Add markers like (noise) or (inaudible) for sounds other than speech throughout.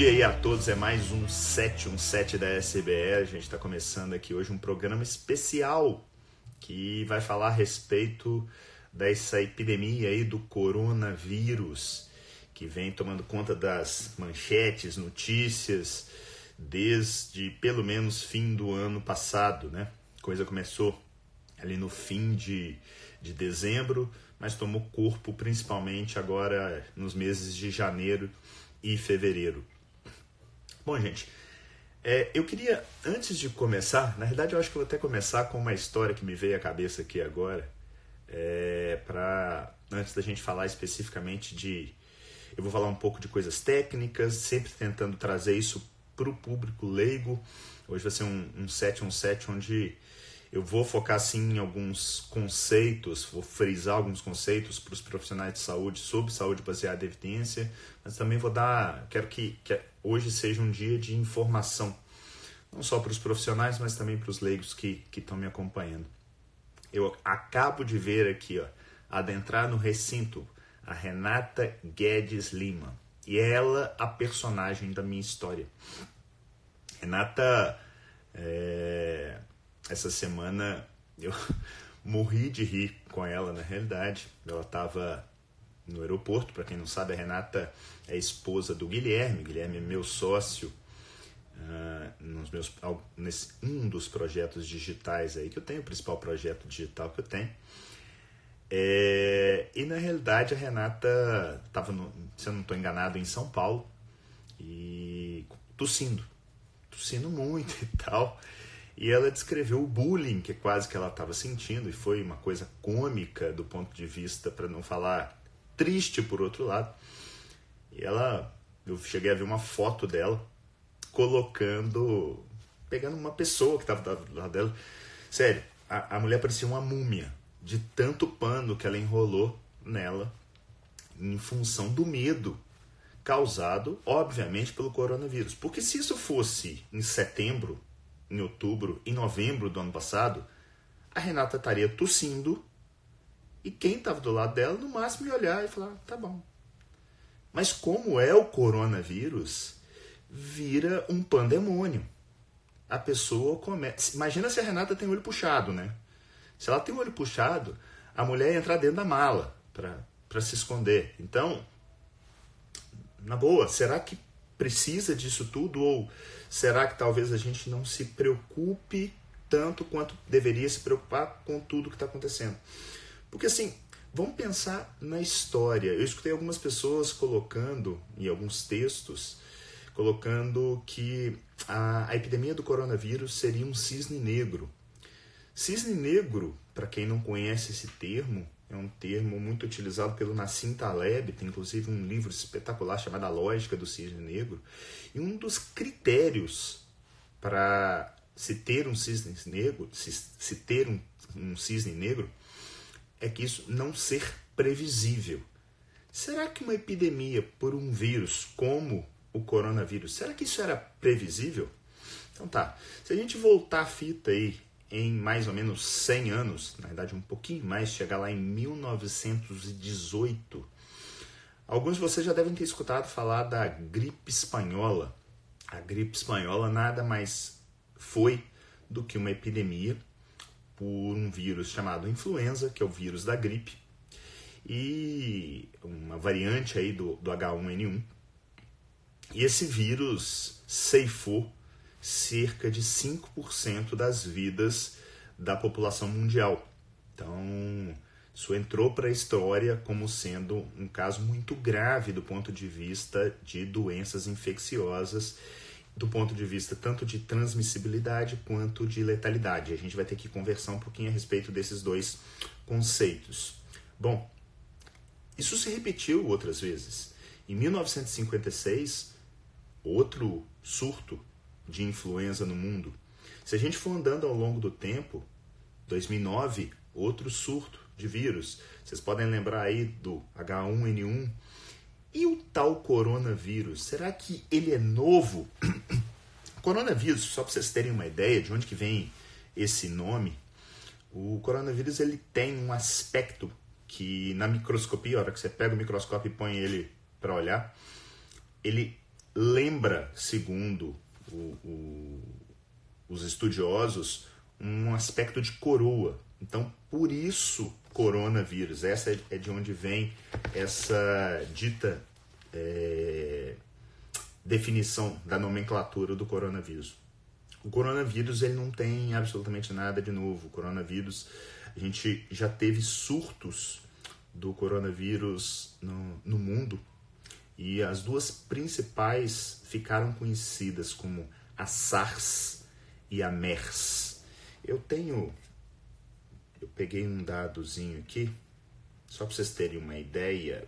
dia aí a todos, é mais um 717 da SBE. A gente está começando aqui hoje um programa especial que vai falar a respeito dessa epidemia aí do coronavírus que vem tomando conta das manchetes, notícias desde pelo menos fim do ano passado, né? A coisa começou ali no fim de, de dezembro, mas tomou corpo principalmente agora nos meses de janeiro e fevereiro. Bom, gente, é, eu queria, antes de começar, na verdade eu acho que vou até começar com uma história que me veio à cabeça aqui agora, é, para antes da gente falar especificamente de. Eu vou falar um pouco de coisas técnicas, sempre tentando trazer isso para o público leigo. Hoje vai ser um, um 717 onde eu vou focar sim em alguns conceitos, vou frisar alguns conceitos para os profissionais de saúde sobre saúde baseada em evidência, mas também vou dar, quero que, que hoje seja um dia de informação, não só para os profissionais, mas também para os leigos que estão me acompanhando. Eu acabo de ver aqui, ó, adentrar no recinto, a Renata Guedes Lima. E ela a personagem da minha história. Renata é, essa semana eu (laughs) morri de rir com ela, na realidade. Ela estava no aeroporto, para quem não sabe, a Renata é esposa do Guilherme. Guilherme é meu sócio uh, nos meus, nesse, um dos projetos digitais aí que eu tenho, o principal projeto digital que eu tenho. É, e na realidade a Renata estava, se eu não estou enganado, em São Paulo e tossindo, tossindo muito (laughs) e tal. E ela descreveu o bullying que quase que ela estava sentindo, e foi uma coisa cômica do ponto de vista, para não falar triste por outro lado. E ela, eu cheguei a ver uma foto dela colocando, pegando uma pessoa que estava do lado dela. Sério, a, a mulher parecia uma múmia, de tanto pano que ela enrolou nela, em função do medo causado, obviamente, pelo coronavírus. Porque se isso fosse em setembro, em outubro, em novembro do ano passado, a Renata estaria tossindo e quem estava do lado dela, no máximo, ia olhar e falar: tá bom. Mas como é o coronavírus, vira um pandemônio. A pessoa começa. Imagina se a Renata tem o olho puxado, né? Se ela tem o olho puxado, a mulher ia entrar dentro da mala para se esconder. Então, na boa, será que precisa disso tudo? Ou será que talvez a gente não se preocupe tanto quanto deveria se preocupar com tudo que está acontecendo? Porque assim, vamos pensar na história. Eu escutei algumas pessoas colocando em alguns textos, colocando que a, a epidemia do coronavírus seria um cisne negro. Cisne negro, para quem não conhece esse termo, é um termo muito utilizado pelo Nassim Taleb, tem inclusive um livro espetacular chamado A Lógica do Cisne Negro. E um dos critérios para se ter um cisne negro, se, se ter um, um cisne negro, é que isso não ser previsível. Será que uma epidemia por um vírus como o coronavírus, será que isso era previsível? Então tá, se a gente voltar a fita aí em mais ou menos 100 anos, na verdade um pouquinho mais, chegar lá em 1918. Alguns de vocês já devem ter escutado falar da gripe espanhola. A gripe espanhola nada mais foi do que uma epidemia por um vírus chamado influenza, que é o vírus da gripe, e uma variante aí do, do H1N1. E esse vírus ceifou cerca de 5% das vidas da população mundial. Então, isso entrou para a história como sendo um caso muito grave do ponto de vista de doenças infecciosas, do ponto de vista tanto de transmissibilidade quanto de letalidade. A gente vai ter que conversar um pouquinho a respeito desses dois conceitos. Bom, isso se repetiu outras vezes. Em 1956, outro surto de influenza no mundo. Se a gente for andando ao longo do tempo, 2009, outro surto de vírus. Vocês podem lembrar aí do H1N1. E o tal coronavírus, será que ele é novo? (coughs) coronavírus, só para vocês terem uma ideia de onde que vem esse nome, o coronavírus ele tem um aspecto que na microscopia, a hora que você pega o microscópio e põe ele para olhar, ele lembra, segundo o, os estudiosos, um aspecto de coroa. Então, por isso, coronavírus. Essa é de onde vem essa dita é, definição da nomenclatura do coronavírus. O coronavírus ele não tem absolutamente nada de novo. O coronavírus, a gente já teve surtos do coronavírus no, no mundo e as duas principais ficaram conhecidas como a SARS e a MERS. Eu tenho. Eu peguei um dadozinho aqui, só para vocês terem uma ideia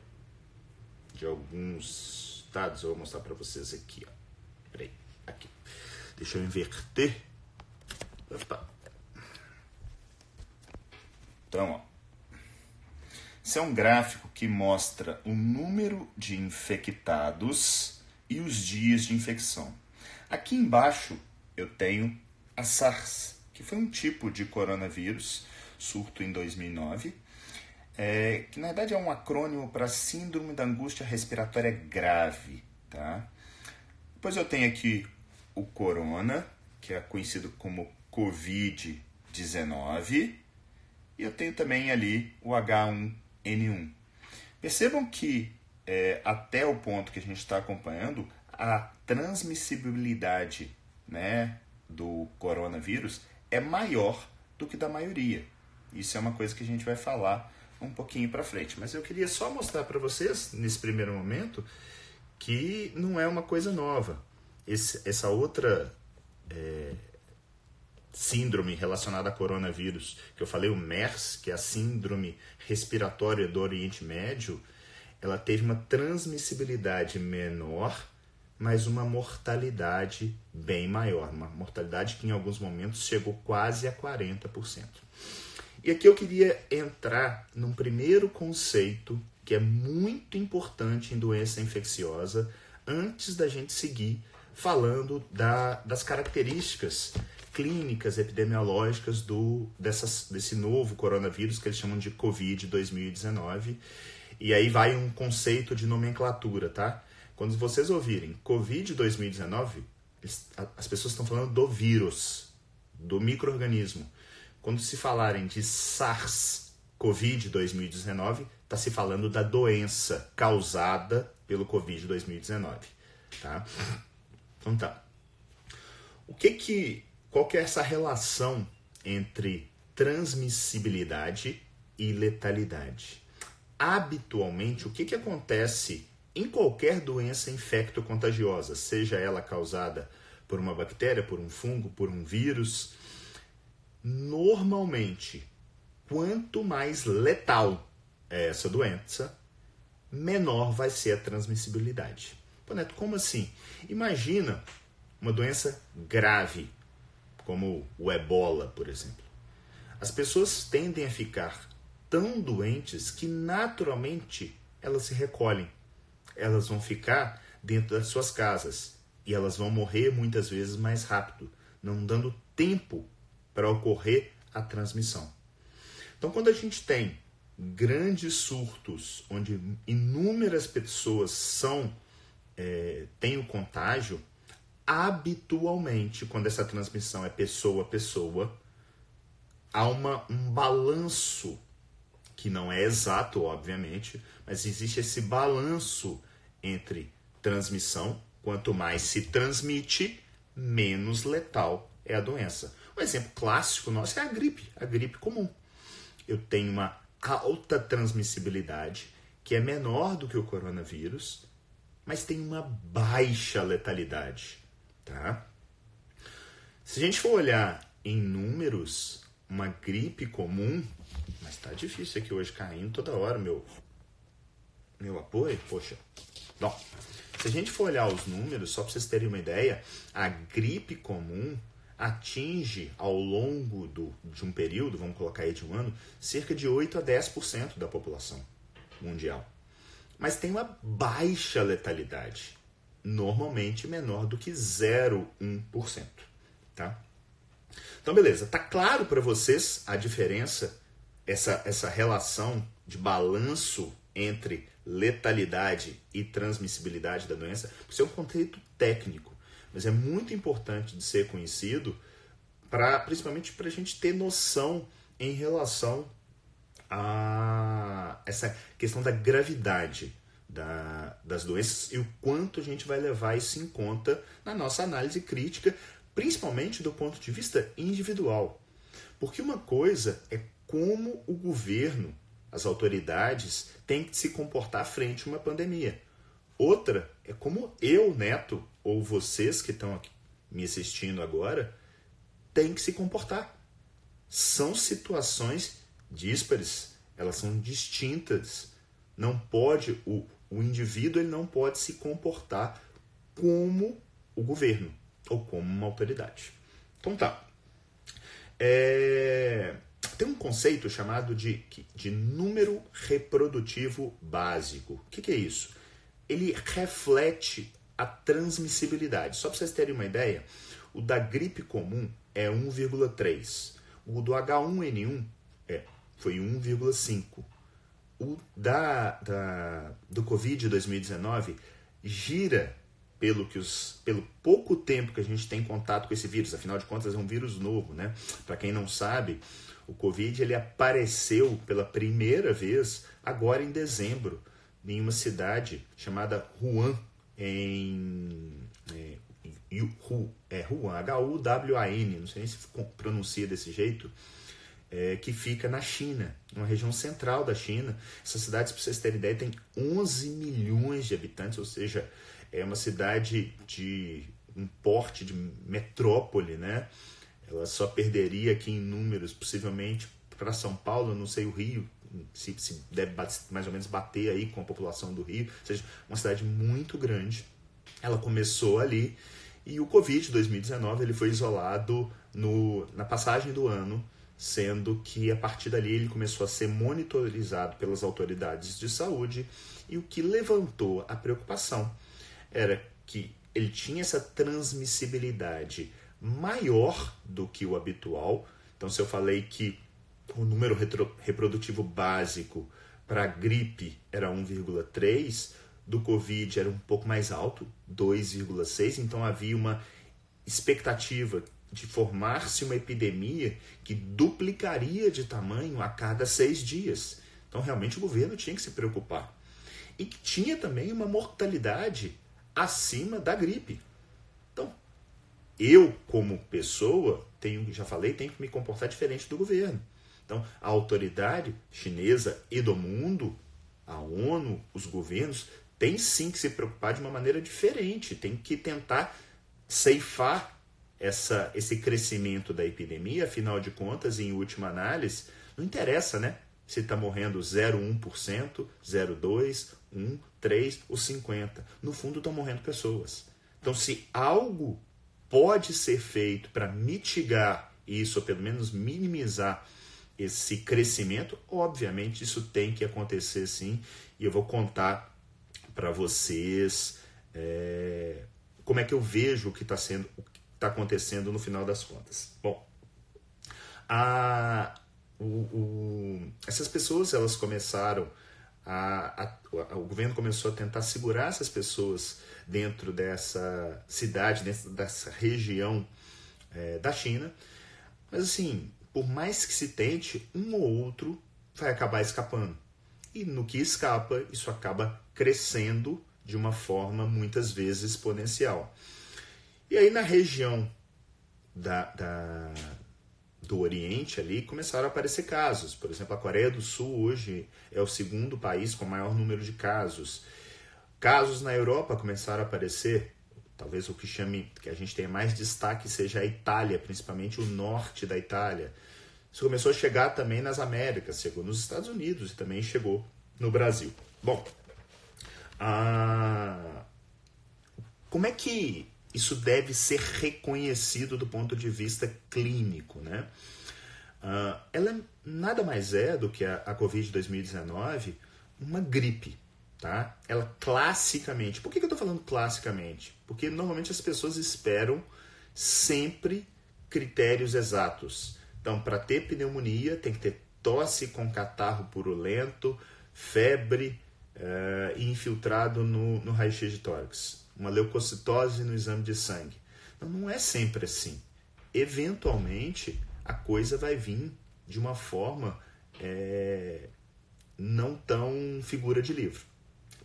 de alguns dados. Eu vou mostrar para vocês aqui. Ó. Peraí, aqui. Deixa eu inverter. Opa. Então, ó. Esse é um gráfico que mostra o número de infectados e os dias de infecção. Aqui embaixo eu tenho a SARS, que foi um tipo de coronavírus, surto em 2009, é, que na verdade é um acrônimo para Síndrome da Angústia Respiratória Grave. Tá? Depois eu tenho aqui o corona, que é conhecido como Covid-19, e eu tenho também ali o H1N1. Percebam que é, até o ponto que a gente está acompanhando, a transmissibilidade né, do coronavírus é maior do que da maioria. Isso é uma coisa que a gente vai falar um pouquinho para frente. Mas eu queria só mostrar para vocês, nesse primeiro momento, que não é uma coisa nova. Esse, essa outra é, síndrome relacionada a coronavírus, que eu falei, o MERS, que é a síndrome respiratória do Oriente Médio, ela teve uma transmissibilidade menor, mas uma mortalidade bem maior, uma mortalidade que em alguns momentos chegou quase a 40%. E aqui eu queria entrar num primeiro conceito que é muito importante em doença infecciosa, antes da gente seguir falando da, das características clínicas epidemiológicas do, dessas, desse novo coronavírus que eles chamam de Covid 2019. E aí vai um conceito de nomenclatura, tá? Quando vocês ouvirem Covid 2019, as pessoas estão falando do vírus, do microorganismo. Quando se falarem de SARS Covid 2019, está se falando da doença causada pelo Covid 2019, tá? Então tá. O que que qual que é essa relação entre transmissibilidade e letalidade? Habitualmente, o que, que acontece em qualquer doença infecto-contagiosa, seja ela causada por uma bactéria, por um fungo, por um vírus? Normalmente, quanto mais letal é essa doença, menor vai ser a transmissibilidade. Pô, Neto, como assim? Imagina uma doença grave, como o ebola, por exemplo. As pessoas tendem a ficar tão doentes que naturalmente elas se recolhem. Elas vão ficar dentro das suas casas e elas vão morrer muitas vezes mais rápido, não dando tempo para ocorrer a transmissão. Então, quando a gente tem grandes surtos onde inúmeras pessoas são é, têm o contágio, habitualmente, quando essa transmissão é pessoa a pessoa, há uma, um balanço, que não é exato, obviamente, mas existe esse balanço entre transmissão, quanto mais se transmite, menos letal é a doença. Um exemplo clássico nosso é a gripe, a gripe comum. Eu tenho uma alta transmissibilidade, que é menor do que o coronavírus, mas tem uma baixa letalidade. Tá? Se a gente for olhar em números, uma gripe comum, mas tá difícil aqui hoje caindo toda hora meu meu apoio, poxa. Bom, se a gente for olhar os números, só para vocês terem uma ideia, a gripe comum atinge ao longo do, de um período, vamos colocar aí de um ano, cerca de 8 a 10% da população mundial. Mas tem uma baixa letalidade normalmente menor do que 0,1%, tá? Então, beleza. Tá claro para vocês a diferença, essa, essa relação de balanço entre letalidade e transmissibilidade da doença, isso é um conceito técnico, mas é muito importante de ser conhecido, pra, principalmente para a gente ter noção em relação a essa questão da gravidade da, das doenças e o quanto a gente vai levar isso em conta na nossa análise crítica, principalmente do ponto de vista individual. Porque uma coisa é como o governo, as autoridades, têm que se comportar frente a uma pandemia. Outra é como eu, Neto, ou vocês que estão aqui me assistindo agora, têm que se comportar. São situações díspares, elas são distintas. Não pode, o, o indivíduo ele não pode se comportar como o governo ou como uma autoridade. Então tá. É, tem um conceito chamado de, de número reprodutivo básico. O que, que é isso? Ele reflete a transmissibilidade. Só para vocês terem uma ideia, o da gripe comum é 1,3. O do H1N1 é, foi 1,5 o da, da, do Covid 2019 gira pelo que os, pelo pouco tempo que a gente tem contato com esse vírus, afinal de contas é um vírus novo, né? Para quem não sabe, o Covid ele apareceu pela primeira vez agora em dezembro em uma cidade chamada Wuhan em é, é Wuhan, H-U-W-A-N, não sei nem se pronuncia desse jeito, é, que fica na China, uma região central da China. Essa cidade, para vocês terem ideia, tem 11 milhões de habitantes, ou seja, é uma cidade de um porte de metrópole, né? Ela só perderia aqui em números, possivelmente, para São Paulo, não sei o Rio, se, se deve mais ou menos bater aí com a população do Rio, ou seja, uma cidade muito grande. Ela começou ali e o Covid 2019 ele foi isolado no, na passagem do ano sendo que a partir dali ele começou a ser monitorizado pelas autoridades de saúde e o que levantou a preocupação era que ele tinha essa transmissibilidade maior do que o habitual. Então, se eu falei que o número reprodutivo básico para a gripe era 1,3, do Covid era um pouco mais alto, 2,6, então havia uma expectativa de formar-se uma epidemia que duplicaria de tamanho a cada seis dias. Então, realmente, o governo tinha que se preocupar. E que tinha também uma mortalidade acima da gripe. Então, eu, como pessoa, tenho, já falei, tenho que me comportar diferente do governo. Então, a autoridade chinesa e do mundo, a ONU, os governos, têm sim que se preocupar de uma maneira diferente, tem que tentar ceifar essa, esse crescimento da epidemia, afinal de contas, em última análise, não interessa, né? Se está morrendo 0,1%, 0,2%, 1, 3 ou 50. No fundo, estão morrendo pessoas. Então, se algo pode ser feito para mitigar isso, ou pelo menos minimizar esse crescimento, obviamente isso tem que acontecer sim. E eu vou contar para vocês é, como é que eu vejo o que está sendo, o está acontecendo no final das contas. Bom, a, o, o, essas pessoas elas começaram a, a, o governo começou a tentar segurar essas pessoas dentro dessa cidade, dentro dessa região é, da China. Mas assim, por mais que se tente, um ou outro vai acabar escapando. E no que escapa, isso acaba crescendo de uma forma muitas vezes exponencial. E aí na região da, da, do Oriente ali começaram a aparecer casos. Por exemplo, a Coreia do Sul hoje é o segundo país com maior número de casos. Casos na Europa começaram a aparecer. Talvez o que chame, que a gente tenha mais destaque seja a Itália, principalmente o norte da Itália. Isso começou a chegar também nas Américas, chegou nos Estados Unidos e também chegou no Brasil. Bom, a... como é que isso deve ser reconhecido do ponto de vista clínico, né? Uh, ela nada mais é do que a, a Covid-2019 uma gripe, tá? Ela classicamente, por que, que eu estou falando classicamente? Porque normalmente as pessoas esperam sempre critérios exatos. Então, para ter pneumonia, tem que ter tosse com catarro purulento, febre uh, e infiltrado no, no raio-x de tórax, uma leucocitose no exame de sangue. Então, não é sempre assim. Eventualmente, a coisa vai vir de uma forma é, não tão figura de livro.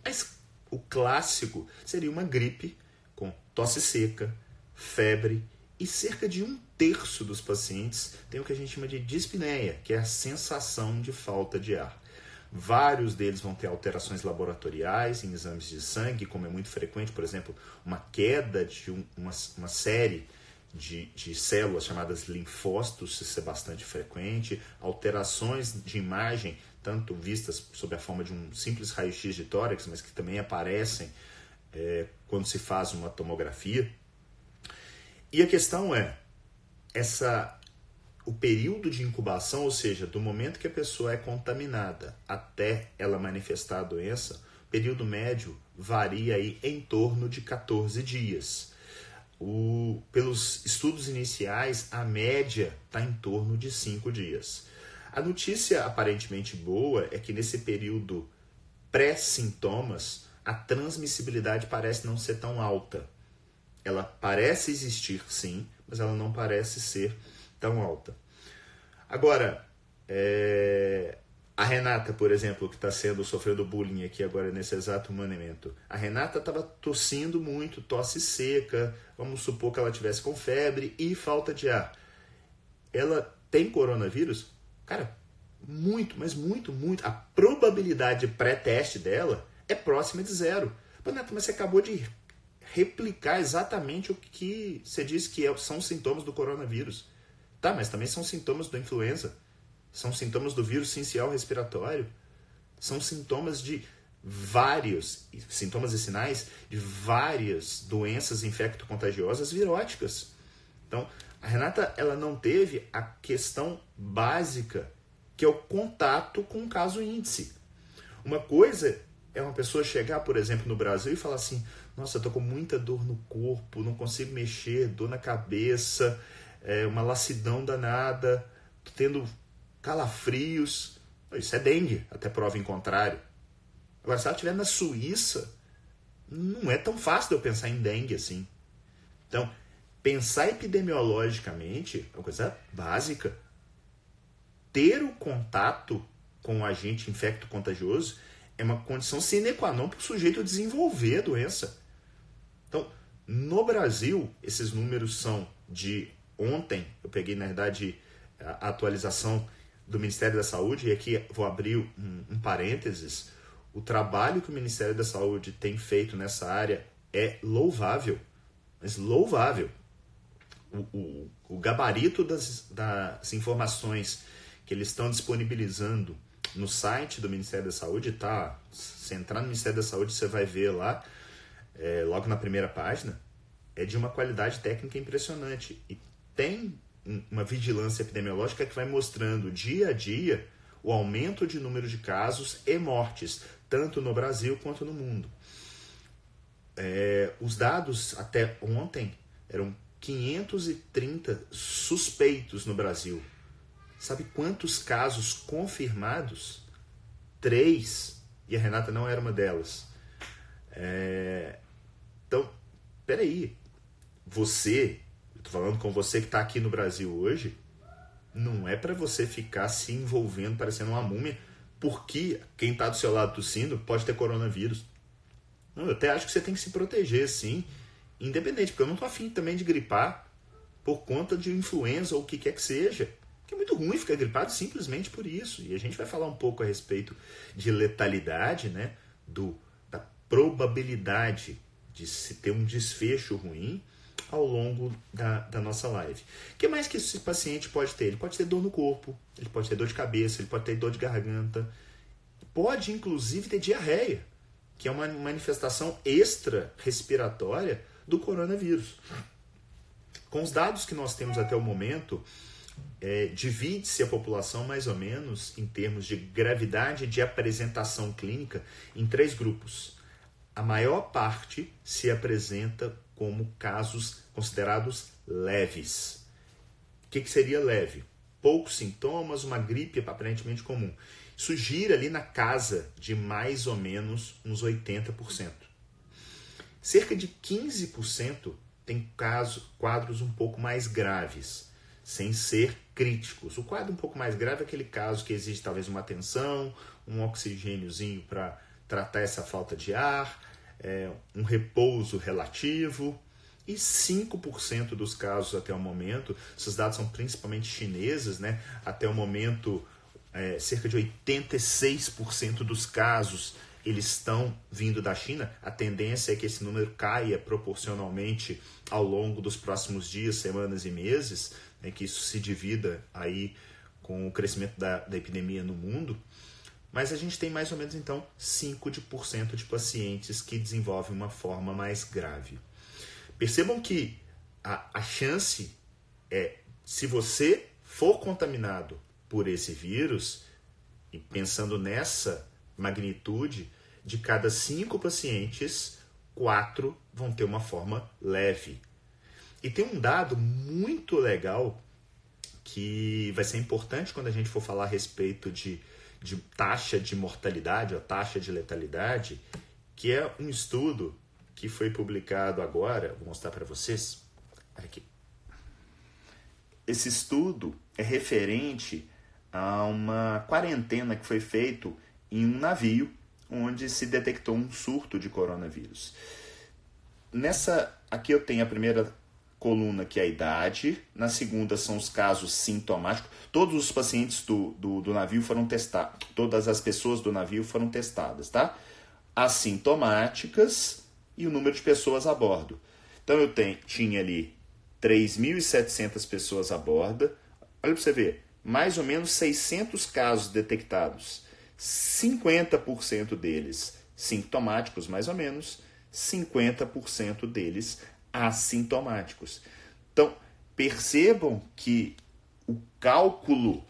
Mas o clássico seria uma gripe com tosse seca, febre e cerca de um terço dos pacientes tem o que a gente chama de dispneia, que é a sensação de falta de ar. Vários deles vão ter alterações laboratoriais em exames de sangue, como é muito frequente, por exemplo, uma queda de um, uma, uma série de, de, células chamadas linfócitos, isso é bastante frequente, alterações de imagem, tanto vistas sob a forma de um simples raio-x de tórax, mas que também aparecem é, quando se faz uma tomografia. E a questão é, essa o período de incubação, ou seja, do momento que a pessoa é contaminada até ela manifestar a doença, período médio varia aí em torno de 14 dias. O, pelos estudos iniciais, a média está em torno de 5 dias. A notícia aparentemente boa é que nesse período pré-sintomas, a transmissibilidade parece não ser tão alta. Ela parece existir sim, mas ela não parece ser tão alta. Agora, é... a Renata, por exemplo, que está sendo sofrendo bullying aqui agora nesse exato momento, a Renata estava tossindo muito, tosse seca, vamos supor que ela tivesse com febre e falta de ar. Ela tem coronavírus? Cara, muito, mas muito, muito. A probabilidade pré-teste dela é próxima de zero. Renata, mas você acabou de replicar exatamente o que você disse que é, são sintomas do coronavírus. Tá, mas também são sintomas da influenza. São sintomas do vírus sincial respiratório. São sintomas de vários sintomas e sinais de várias doenças infecto-contagiosas viróticas. Então, a Renata ela não teve a questão básica, que é o contato com o caso índice. Uma coisa é uma pessoa chegar, por exemplo, no Brasil e falar assim: "Nossa, eu tô com muita dor no corpo, não consigo mexer, dor na cabeça, é, uma lassidão danada, tendo calafrios. Isso é dengue, até prova em contrário. Agora, se ela estiver na Suíça, não é tão fácil de eu pensar em dengue assim. Então, pensar epidemiologicamente é uma coisa básica. Ter o contato com o agente infecto-contagioso é uma condição sine qua non para o sujeito desenvolver a doença. Então, no Brasil, esses números são de ontem, eu peguei, na verdade, a atualização do Ministério da Saúde, e aqui vou abrir um, um parênteses. O trabalho que o Ministério da Saúde tem feito nessa área é louvável, mas louvável. O, o, o gabarito das, das informações que eles estão disponibilizando no site do Ministério da Saúde, tá? Se entrar no Ministério da Saúde, você vai ver lá, é, logo na primeira página, é de uma qualidade técnica impressionante. E tem uma vigilância epidemiológica que vai mostrando dia a dia o aumento de número de casos e mortes, tanto no Brasil quanto no mundo. É, os dados até ontem eram 530 suspeitos no Brasil. Sabe quantos casos confirmados? Três. E a Renata não era uma delas. É, então, peraí. Você Falando com você que está aqui no Brasil hoje. Não é para você ficar se envolvendo, parecendo uma múmia, porque quem está do seu lado tossindo pode ter coronavírus. Não, eu até acho que você tem que se proteger, sim, independente, porque eu não tô afim também de gripar por conta de influenza ou o que quer que seja. Que é muito ruim ficar gripado simplesmente por isso. E a gente vai falar um pouco a respeito de letalidade, né? Do, da probabilidade de se ter um desfecho ruim ao longo da, da nossa live. O que mais que esse paciente pode ter? Ele pode ter dor no corpo, ele pode ter dor de cabeça, ele pode ter dor de garganta, pode inclusive ter diarreia, que é uma manifestação extra respiratória do coronavírus. Com os dados que nós temos até o momento, é, divide-se a população mais ou menos em termos de gravidade de apresentação clínica em três grupos. A maior parte se apresenta como casos considerados leves. O que, que seria leve? Poucos sintomas, uma gripe aparentemente comum. Isso gira ali na casa de mais ou menos uns 80%. Cerca de 15% tem casos, quadros um pouco mais graves, sem ser críticos. O quadro um pouco mais grave é aquele caso que exige talvez uma atenção, um oxigêniozinho para tratar essa falta de ar, é, um repouso relativo. E 5% dos casos até o momento, esses dados são principalmente chineses, né? até o momento, é, cerca de 86% dos casos eles estão vindo da China. A tendência é que esse número caia proporcionalmente ao longo dos próximos dias, semanas e meses, né? que isso se divida aí com o crescimento da, da epidemia no mundo. Mas a gente tem mais ou menos então 5% de pacientes que desenvolvem uma forma mais grave. Percebam que a, a chance é, se você for contaminado por esse vírus, e pensando nessa magnitude, de cada cinco pacientes, quatro vão ter uma forma leve. E tem um dado muito legal que vai ser importante quando a gente for falar a respeito de de taxa de mortalidade, a taxa de letalidade, que é um estudo que foi publicado agora, vou mostrar para vocês. Aqui. Esse estudo é referente a uma quarentena que foi feito em um navio onde se detectou um surto de coronavírus. Nessa aqui eu tenho a primeira coluna, que é a idade. Na segunda são os casos sintomáticos. Todos os pacientes do, do, do navio foram testados. Todas as pessoas do navio foram testadas, tá? Assintomáticas e o número de pessoas a bordo. Então eu tenho, tinha ali 3.700 pessoas a bordo. Olha para você ver, mais ou menos 600 casos detectados. 50% deles sintomáticos, mais ou menos, 50% deles assintomáticos. Então, percebam que o cálculo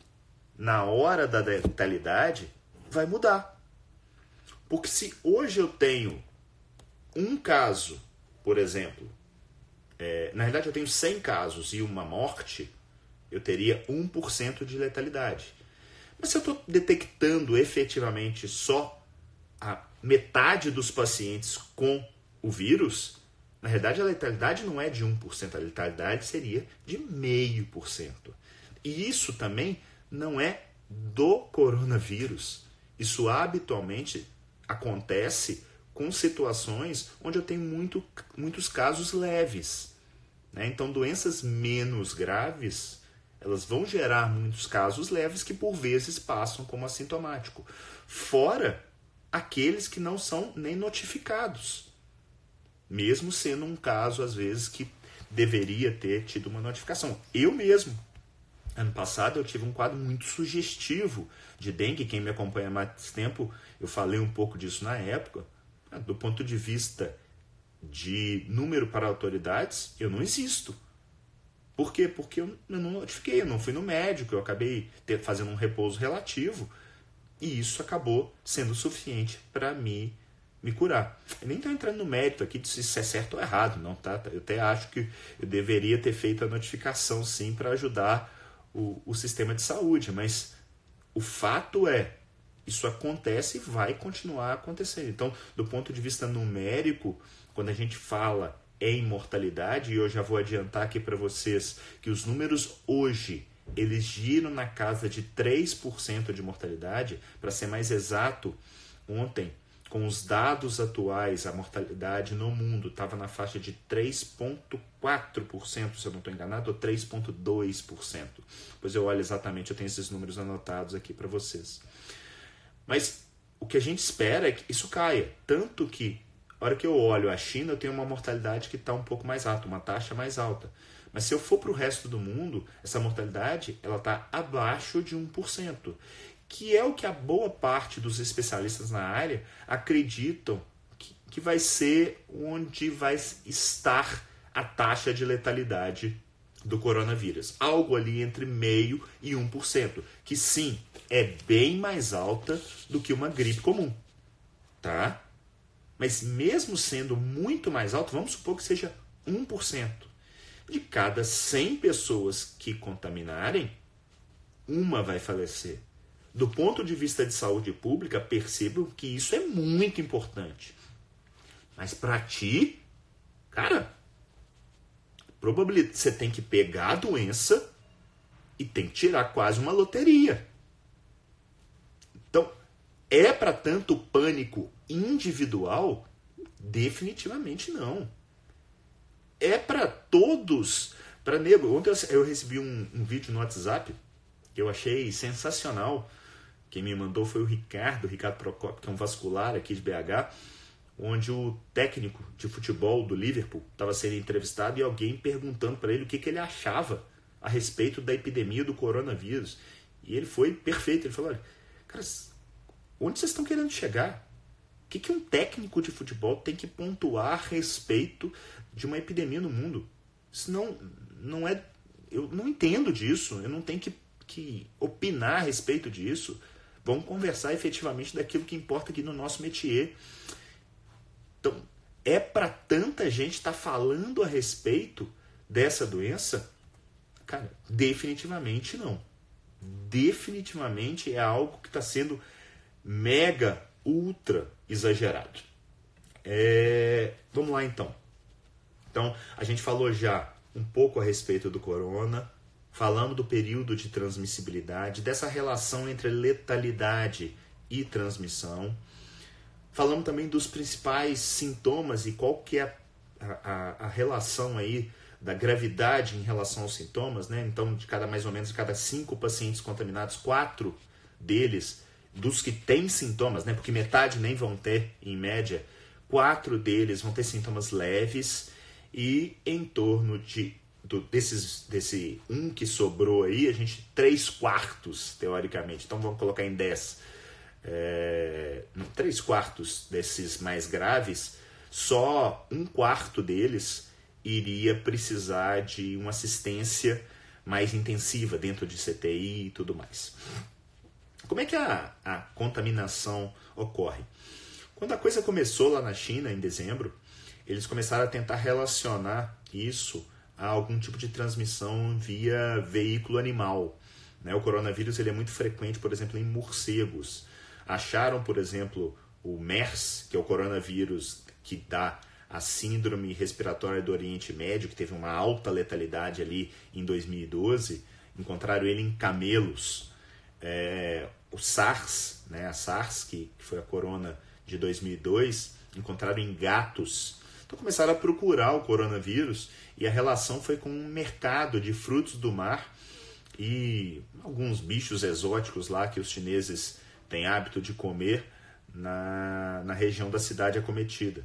na hora da letalidade vai mudar. Porque se hoje eu tenho um caso, por exemplo, é, na realidade eu tenho 100 casos e uma morte, eu teria 1% de letalidade. Mas se eu estou detectando efetivamente só a metade dos pacientes com o vírus, na verdade, a letalidade não é de 1%, a letalidade seria de 0,5%. E isso também não é do coronavírus. Isso habitualmente acontece com situações onde eu tenho muito, muitos casos leves. Né? Então, doenças menos graves, elas vão gerar muitos casos leves que por vezes passam como assintomático. Fora aqueles que não são nem notificados mesmo sendo um caso, às vezes, que deveria ter tido uma notificação. Eu mesmo, ano passado, eu tive um quadro muito sugestivo de dengue. Quem me acompanha há mais tempo, eu falei um pouco disso na época. Do ponto de vista de número para autoridades, eu não existo. Por quê? Porque eu não notifiquei, eu não fui no médico, eu acabei fazendo um repouso relativo e isso acabou sendo suficiente para me me curar. Eu nem estou entrando no mérito aqui de se isso é certo ou errado, não, tá? Eu até acho que eu deveria ter feito a notificação sim para ajudar o, o sistema de saúde, mas o fato é, isso acontece e vai continuar acontecendo. Então, do ponto de vista numérico, quando a gente fala em mortalidade, e eu já vou adiantar aqui para vocês que os números hoje eles giram na casa de 3% de mortalidade, para ser mais exato, ontem com os dados atuais, a mortalidade no mundo estava na faixa de 3,4%, se eu não estou enganado, ou 3,2%. Pois eu olho exatamente, eu tenho esses números anotados aqui para vocês. Mas o que a gente espera é que isso caia. Tanto que, a hora que eu olho a China, eu tenho uma mortalidade que está um pouco mais alta, uma taxa mais alta. Mas se eu for para o resto do mundo, essa mortalidade ela está abaixo de 1% que é o que a boa parte dos especialistas na área acreditam que, que vai ser onde vai estar a taxa de letalidade do coronavírus. Algo ali entre meio e 1%, que sim, é bem mais alta do que uma gripe comum, tá? Mas mesmo sendo muito mais alto, vamos supor que seja 1%. De cada 100 pessoas que contaminarem, uma vai falecer do ponto de vista de saúde pública, percebam que isso é muito importante. Mas para ti, cara, probabilidade você tem que pegar a doença e tem que tirar quase uma loteria. Então, é para tanto pânico individual? Definitivamente não. É para todos. Para nego. Ontem eu recebi um, um vídeo no WhatsApp que eu achei sensacional. Quem me mandou foi o Ricardo, Ricardo Procopio, que é um vascular aqui de BH, onde o técnico de futebol do Liverpool estava sendo entrevistado e alguém perguntando para ele o que, que ele achava a respeito da epidemia do coronavírus. E ele foi perfeito. Ele falou: olha, cara, onde vocês estão querendo chegar? O que, que um técnico de futebol tem que pontuar a respeito de uma epidemia no mundo? Isso não, não é. Eu não entendo disso. Eu não tenho que, que opinar a respeito disso. Vamos conversar efetivamente daquilo que importa aqui no nosso métier. Então, é para tanta gente estar tá falando a respeito dessa doença? Cara, definitivamente não. Definitivamente é algo que está sendo mega, ultra exagerado. É... Vamos lá então. Então, a gente falou já um pouco a respeito do corona, falamos do período de transmissibilidade, dessa relação entre letalidade e transmissão. Falamos também dos principais sintomas e qual que é a, a, a relação aí da gravidade em relação aos sintomas, né? Então, de cada mais ou menos de cada cinco pacientes contaminados, quatro deles, dos que têm sintomas, né? Porque metade nem vão ter, em média, quatro deles vão ter sintomas leves e em torno de do, desses, desse um que sobrou aí, a gente três quartos, teoricamente. Então vamos colocar em dez. É, três quartos desses mais graves, só um quarto deles iria precisar de uma assistência mais intensiva dentro de CTI e tudo mais. Como é que a, a contaminação ocorre? Quando a coisa começou lá na China, em dezembro, eles começaram a tentar relacionar isso a algum tipo de transmissão via veículo animal. Né? O coronavírus ele é muito frequente, por exemplo, em morcegos. Acharam, por exemplo, o MERS, que é o coronavírus que dá a síndrome respiratória do Oriente Médio, que teve uma alta letalidade ali em 2012. Encontraram ele em camelos. É, o SARS, né, a SARS, que, que foi a corona de 2002, encontraram em gatos então começaram a procurar o coronavírus e a relação foi com um mercado de frutos do mar e alguns bichos exóticos lá que os chineses têm hábito de comer na, na região da cidade acometida.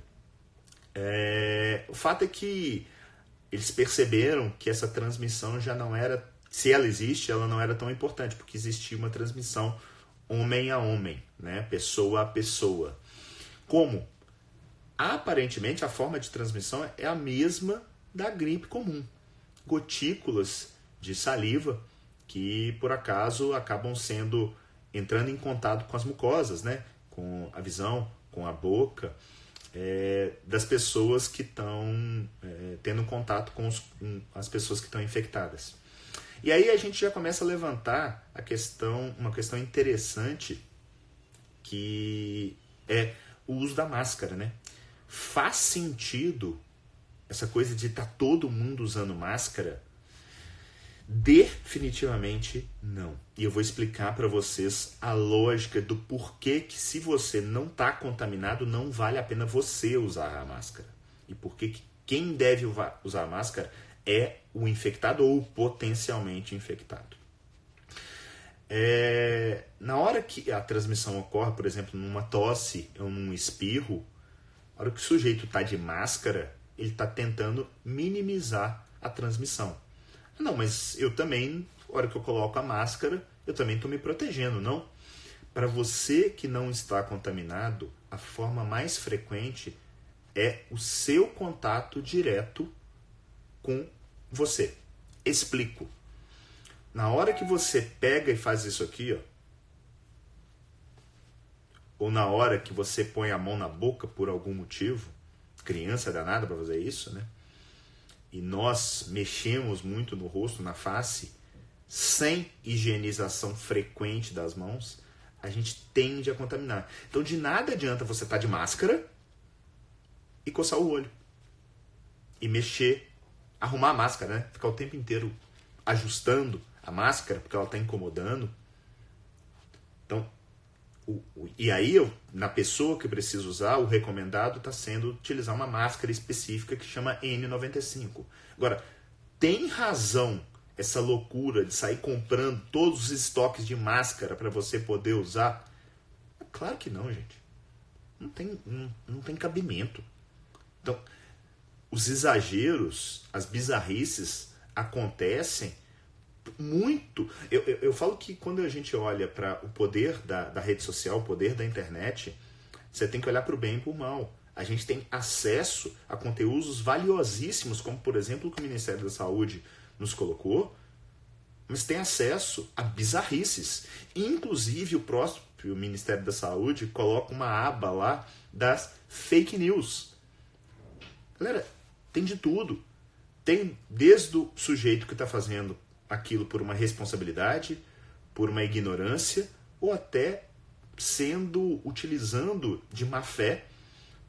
É, o fato é que eles perceberam que essa transmissão já não era, se ela existe, ela não era tão importante, porque existia uma transmissão homem a homem, né? pessoa a pessoa. Como? aparentemente a forma de transmissão é a mesma da gripe comum. Gotículas de saliva que por acaso acabam sendo entrando em contato com as mucosas, né? com a visão, com a boca, é, das pessoas que estão é, tendo contato com, os, com as pessoas que estão infectadas. E aí a gente já começa a levantar a questão, uma questão interessante que é o uso da máscara, né? Faz sentido essa coisa de estar tá todo mundo usando máscara? Definitivamente não. E eu vou explicar para vocês a lógica do porquê que se você não está contaminado, não vale a pena você usar a máscara. E porquê que quem deve usar a máscara é o infectado ou potencialmente infectado. É, na hora que a transmissão ocorre, por exemplo, numa tosse ou num espirro, a hora que o sujeito está de máscara, ele está tentando minimizar a transmissão. Não, mas eu também, na hora que eu coloco a máscara, eu também estou me protegendo, não? Para você que não está contaminado, a forma mais frequente é o seu contato direto com você. Explico. Na hora que você pega e faz isso aqui, ó, ou na hora que você põe a mão na boca por algum motivo, criança danada para fazer isso, né? E nós mexemos muito no rosto, na face, sem higienização frequente das mãos, a gente tende a contaminar. Então, de nada adianta você estar tá de máscara e coçar o olho. E mexer, arrumar a máscara, né? Ficar o tempo inteiro ajustando a máscara, porque ela está incomodando. Então, e aí, eu, na pessoa que precisa usar, o recomendado está sendo utilizar uma máscara específica que chama N95. Agora, tem razão essa loucura de sair comprando todos os estoques de máscara para você poder usar? É claro que não, gente. Não tem, não, não tem cabimento. Então, os exageros, as bizarrices acontecem muito. Eu, eu, eu falo que quando a gente olha para o poder da, da rede social, o poder da internet, você tem que olhar para o bem e para o mal. A gente tem acesso a conteúdos valiosíssimos, como por exemplo o que o Ministério da Saúde nos colocou, mas tem acesso a bizarrices. Inclusive, o próprio Ministério da Saúde coloca uma aba lá das fake news. Galera, tem de tudo. Tem desde o sujeito que está fazendo aquilo por uma responsabilidade, por uma ignorância, ou até sendo utilizando de má fé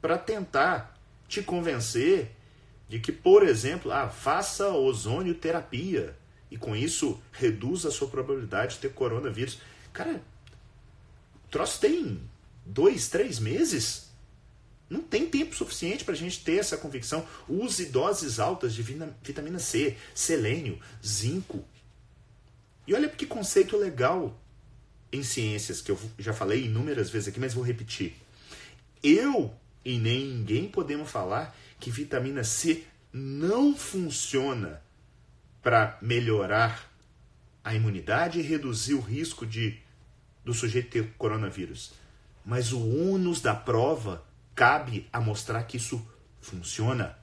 para tentar te convencer de que, por exemplo, ah, faça ozônio terapia e com isso reduz a sua probabilidade de ter coronavírus. Cara, o troço tem dois, três meses. Não tem tempo suficiente para a gente ter essa convicção. Use doses altas de vitamina C, selênio, zinco. E olha que conceito legal em ciências, que eu já falei inúmeras vezes aqui, mas vou repetir. Eu e nem ninguém podemos falar que vitamina C não funciona para melhorar a imunidade e reduzir o risco de do sujeito ter coronavírus. Mas o ônus da prova cabe a mostrar que isso funciona.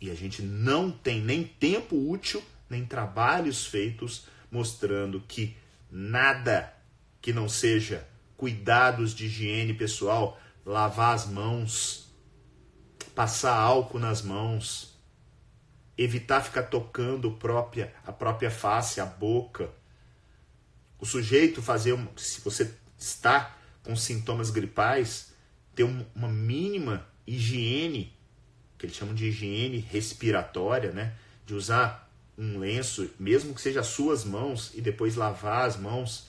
E a gente não tem nem tempo útil, nem trabalhos feitos mostrando que nada que não seja cuidados de higiene pessoal, lavar as mãos, passar álcool nas mãos, evitar ficar tocando própria, a própria face, a boca. O sujeito fazer, se você está com sintomas gripais, ter uma mínima higiene, que eles chamam de higiene respiratória, né? De usar um lenço, mesmo que seja as suas mãos, e depois lavar as mãos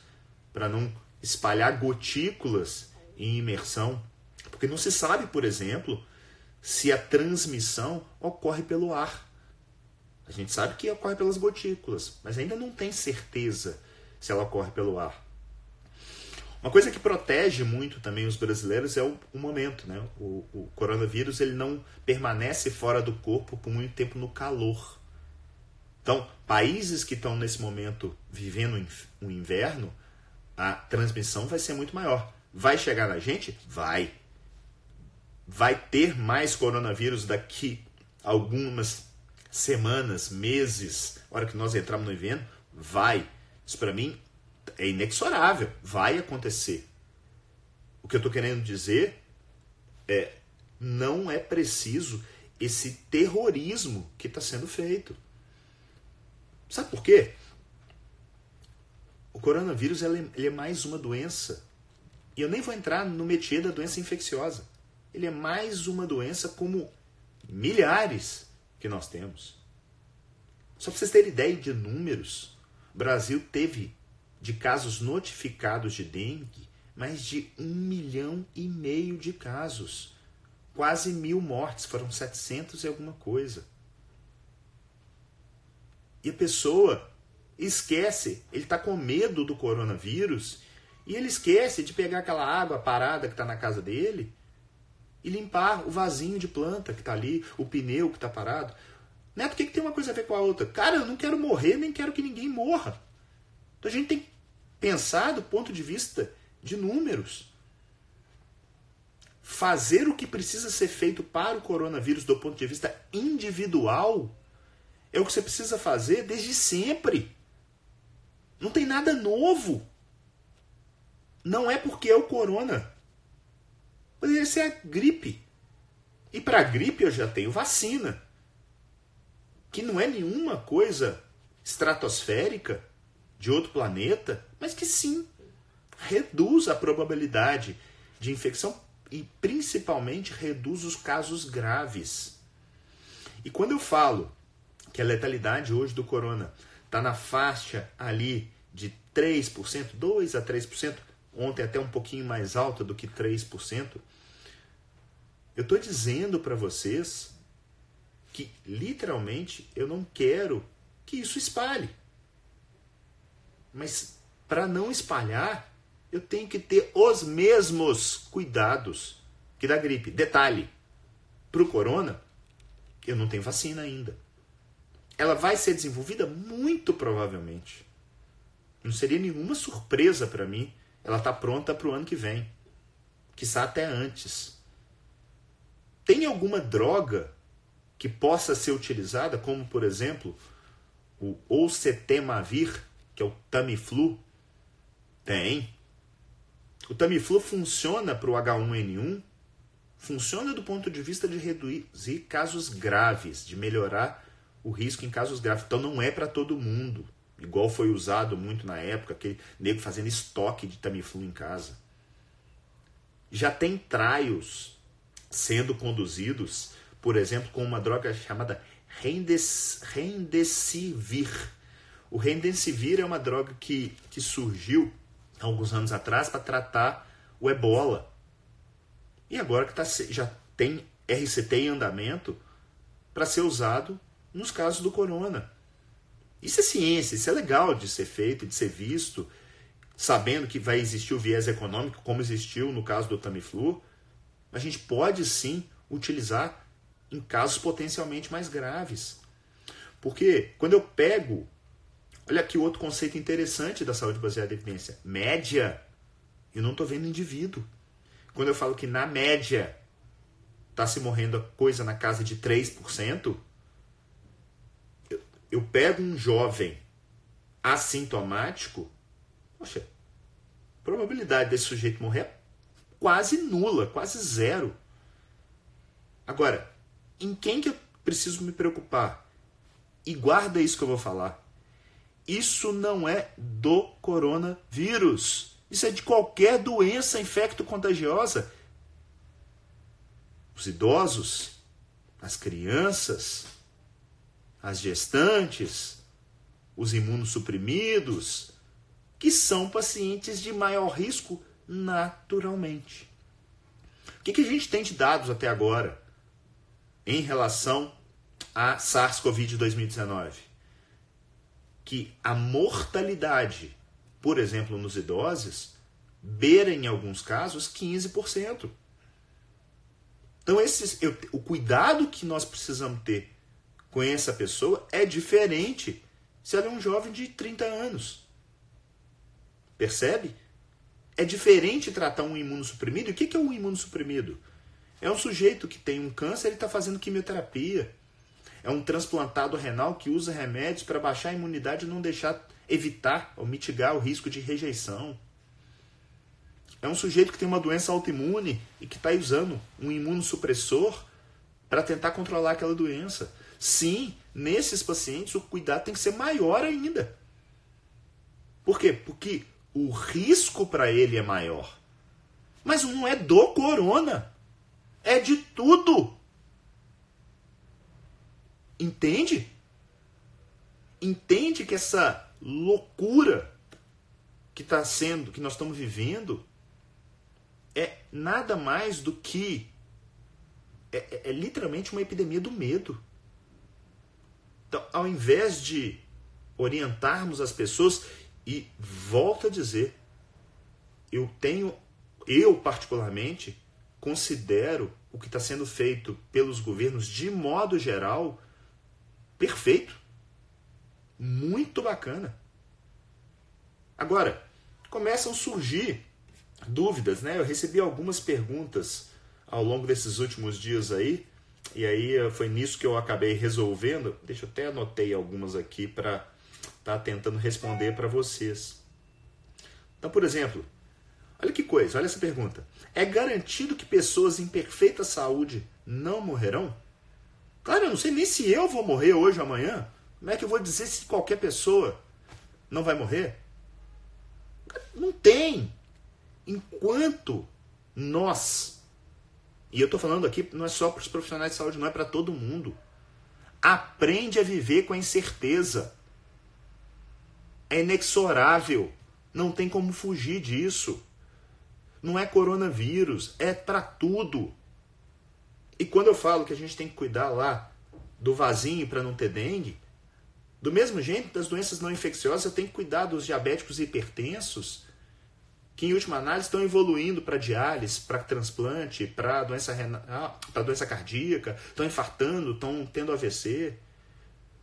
para não espalhar gotículas em imersão. Porque não se sabe, por exemplo, se a transmissão ocorre pelo ar. A gente sabe que ocorre pelas gotículas, mas ainda não tem certeza se ela ocorre pelo ar. Uma coisa que protege muito também os brasileiros é o, o momento, né? O, o, coronavírus ele não permanece fora do corpo por muito tempo no calor. Então, países que estão nesse momento vivendo o inverno, a transmissão vai ser muito maior. Vai chegar na gente? Vai vai ter mais coronavírus daqui algumas semanas, meses, hora que nós entramos no inverno? Vai. Isso para mim é inexorável. Vai acontecer. O que eu estou querendo dizer é não é preciso esse terrorismo que está sendo feito. Sabe por quê? O coronavírus ele é mais uma doença. E eu nem vou entrar no métier da doença infecciosa ele é mais uma doença como milhares que nós temos. Só para vocês terem ideia de números, o Brasil teve de casos notificados de dengue mais de um milhão e meio de casos. Quase mil mortes, foram 700 e alguma coisa. E a pessoa esquece, ele está com medo do coronavírus e ele esquece de pegar aquela água parada que está na casa dele e limpar o vasinho de planta que está ali, o pneu que está parado. Neto, o que, que tem uma coisa a ver com a outra? Cara, eu não quero morrer, nem quero que ninguém morra. Então a gente tem que pensar do ponto de vista de números. Fazer o que precisa ser feito para o coronavírus do ponto de vista individual é o que você precisa fazer desde sempre. Não tem nada novo. Não é porque é o corona. Poderia ser a gripe. E para a gripe eu já tenho vacina. Que não é nenhuma coisa estratosférica. de outro planeta, mas que sim reduz a probabilidade de infecção e principalmente reduz os casos graves. E quando eu falo que a letalidade hoje do corona está na faixa ali de 3%, 2 a 3%, ontem até um pouquinho mais alta do que 3%, eu estou dizendo para vocês que literalmente eu não quero que isso espalhe. Mas para não espalhar, eu tenho que ter os mesmos cuidados que da gripe. Detalhe: para o corona, eu não tenho vacina ainda. Ela vai ser desenvolvida? Muito provavelmente. Não seria nenhuma surpresa para mim. Ela está pronta para o ano que vem. Quizá até antes. Tem alguma droga que possa ser utilizada, como por exemplo o Oseltamivir, que é o Tamiflu? Tem. O Tamiflu funciona para o H1N1, funciona do ponto de vista de reduzir casos graves, de melhorar o risco em casos graves. Então não é para todo mundo, igual foi usado muito na época, aquele nego fazendo estoque de Tamiflu em casa. Já tem trials sendo conduzidos, por exemplo, com uma droga chamada Remdesivir. O Remdesivir é uma droga que, que surgiu alguns anos atrás para tratar o ebola. E agora que tá, já tem RCT em andamento para ser usado nos casos do corona. Isso é ciência, isso é legal de ser feito, de ser visto, sabendo que vai existir o viés econômico, como existiu no caso do Tamiflu. A gente pode sim utilizar em casos potencialmente mais graves. Porque quando eu pego Olha aqui outro conceito interessante da saúde baseada em evidência. Média. Eu não estou vendo indivíduo. Quando eu falo que na média está se morrendo coisa na casa de 3%, eu, pego um jovem assintomático, poxa, a probabilidade desse sujeito morrer é quase nula, quase zero. Agora, em quem que eu preciso me preocupar? E guarda isso que eu vou falar. Isso não é do coronavírus. Isso é de qualquer doença infecto-contagiosa. Os idosos, as crianças, as gestantes, os imunossuprimidos, que são pacientes de maior risco naturalmente. O que, que a gente tem de dados até agora em relação a SARS-CoV 2019? que a mortalidade, por exemplo, nos idosos, beira em alguns casos 15%. Então, esses, eu, o cuidado que nós precisamos ter com essa pessoa é diferente se ela é um jovem de 30 anos. Percebe? É diferente tratar um imunossuprimido. O que é um imunossuprimido? É um sujeito que tem um câncer e está fazendo quimioterapia é um transplantado renal que usa remédios para baixar a imunidade e não deixar evitar ou mitigar o risco de rejeição. É um sujeito que tem uma doença autoimune e que está usando um imunossupressor para tentar controlar aquela doença. Sim, nesses pacientes o cuidado tem que ser maior ainda. Por quê? Porque o risco para ele é maior. Mas não é do corona. É de tudo. Entende? Entende que essa loucura que está sendo, que nós estamos vivendo, é nada mais do que é, é, é, literalmente uma epidemia do medo. Então, ao invés de orientarmos as pessoas, e volto a dizer, eu tenho, eu particularmente, considero o que está sendo feito pelos governos de modo geral perfeito. Muito bacana. Agora, começam a surgir dúvidas, né? Eu recebi algumas perguntas ao longo desses últimos dias aí, e aí eh, foi nisso que eu acabei resolvendo. Deixa eu até anotei algumas aqui para estar tá tentando responder para vocês. Então, por exemplo, olha que coisa, olha essa pergunta. É garantido que pessoas em perfeita saúde não morrerão? Claro, eu não sei nem se eu vou morrer hoje ou amanhã. Como é que eu vou dizer se qualquer pessoa? não vai morrer? Não tem. Enquanto nós, e eu estou falando aqui, não é só para os profissionais de saúde, não é para todo mundo. Aprende a viver com a incerteza. É inexorável. Não tem como fugir disso. Não é coronavírus, é para tudo. E quando eu falo que a gente tem que cuidar lá do vasinho para não ter dengue, do mesmo jeito das doenças não infecciosas, eu tenho que cuidar dos diabéticos e hipertensos, que em última análise estão evoluindo para diálise, para transplante, para doença, renal, para doença cardíaca, estão infartando, estão tendo AVC.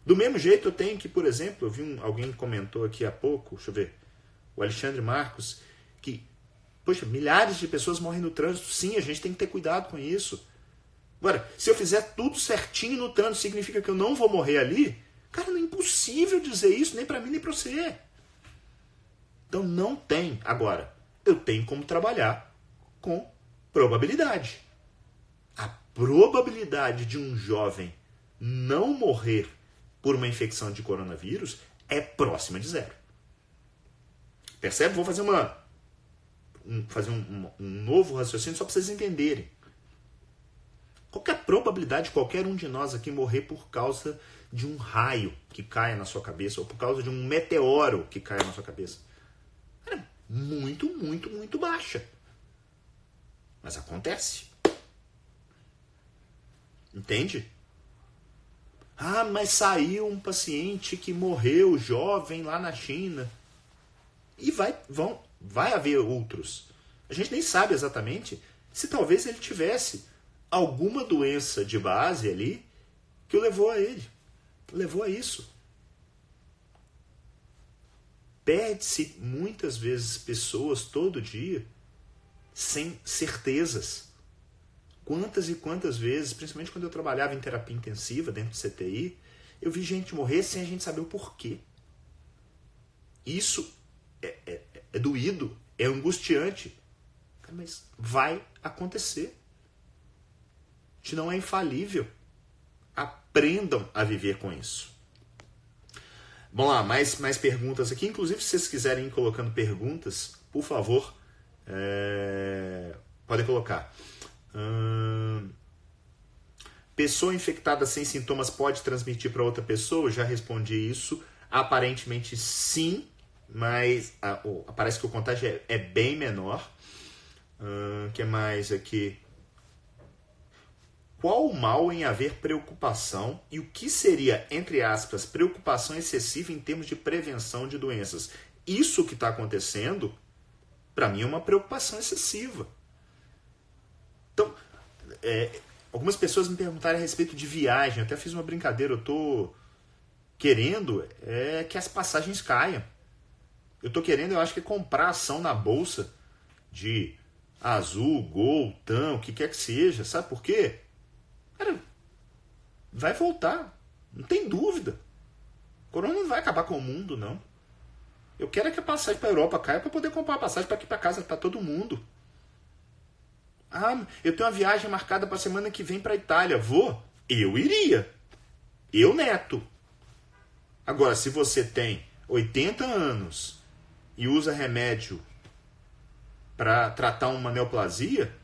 Do mesmo jeito eu tenho que, por exemplo, eu vi um, alguém comentou aqui há pouco, deixa eu ver, o Alexandre Marcos, que, poxa, milhares de pessoas morrem no trânsito. Sim, a gente tem que ter cuidado com isso. Agora, se eu fizer tudo certinho no trânsito, significa que eu não vou morrer ali? Cara, não é impossível dizer isso, nem para mim, nem para você. Então não tem. Agora, eu tenho como trabalhar com probabilidade. A probabilidade de um jovem não morrer por uma infecção de coronavírus é próxima de zero. Percebe? Vou fazer uma um, fazer um, um, um novo raciocínio só para vocês entenderem. Qual é a probabilidade de qualquer um de nós aqui morrer por causa de um raio que caia na sua cabeça ou por causa de um meteoro que caia na sua cabeça? É muito, muito, muito baixa. Mas acontece. Entende? Ah, mas saiu um paciente que morreu jovem lá na China. E vai, vão, vai haver outros. A gente nem sabe exatamente se talvez ele tivesse alguma doença de base ali que o levou a ele. Levou a isso. Perde-se muitas vezes pessoas todo dia sem certezas. Quantas e quantas vezes, principalmente quando eu trabalhava em terapia intensiva dentro do CTI, eu vi gente morrer sem a gente saber o porquê. Isso é, é, é doído, é angustiante. Mas vai acontecer gente não é infalível. Aprendam a viver com isso. Vamos lá, mais, mais perguntas aqui. Inclusive, se vocês quiserem ir colocando perguntas, por favor, é... podem colocar. Hum... Pessoa infectada sem sintomas pode transmitir para outra pessoa? já respondi isso. Aparentemente sim, mas a, oh, parece que o contágio é, é bem menor. Hum, que mais aqui? Qual o mal em haver preocupação e o que seria, entre aspas, preocupação excessiva em termos de prevenção de doenças? Isso que está acontecendo, para mim, é uma preocupação excessiva. Então, é, algumas pessoas me perguntaram a respeito de viagem. Eu até fiz uma brincadeira. Eu estou querendo é, que as passagens caiam. Eu estou querendo, eu acho que comprar ação na bolsa de Azul, Gol, TAM, o que quer que seja. Sabe por quê? Cara, vai voltar. Não tem dúvida. O corona não vai acabar com o mundo, não. Eu quero é que a passagem para a Europa caia para poder comprar a passagem para aqui para casa para todo mundo. Ah, eu tenho uma viagem marcada para semana que vem para Itália. Vou? Eu iria. Eu, neto. Agora, se você tem 80 anos e usa remédio para tratar uma neoplasia,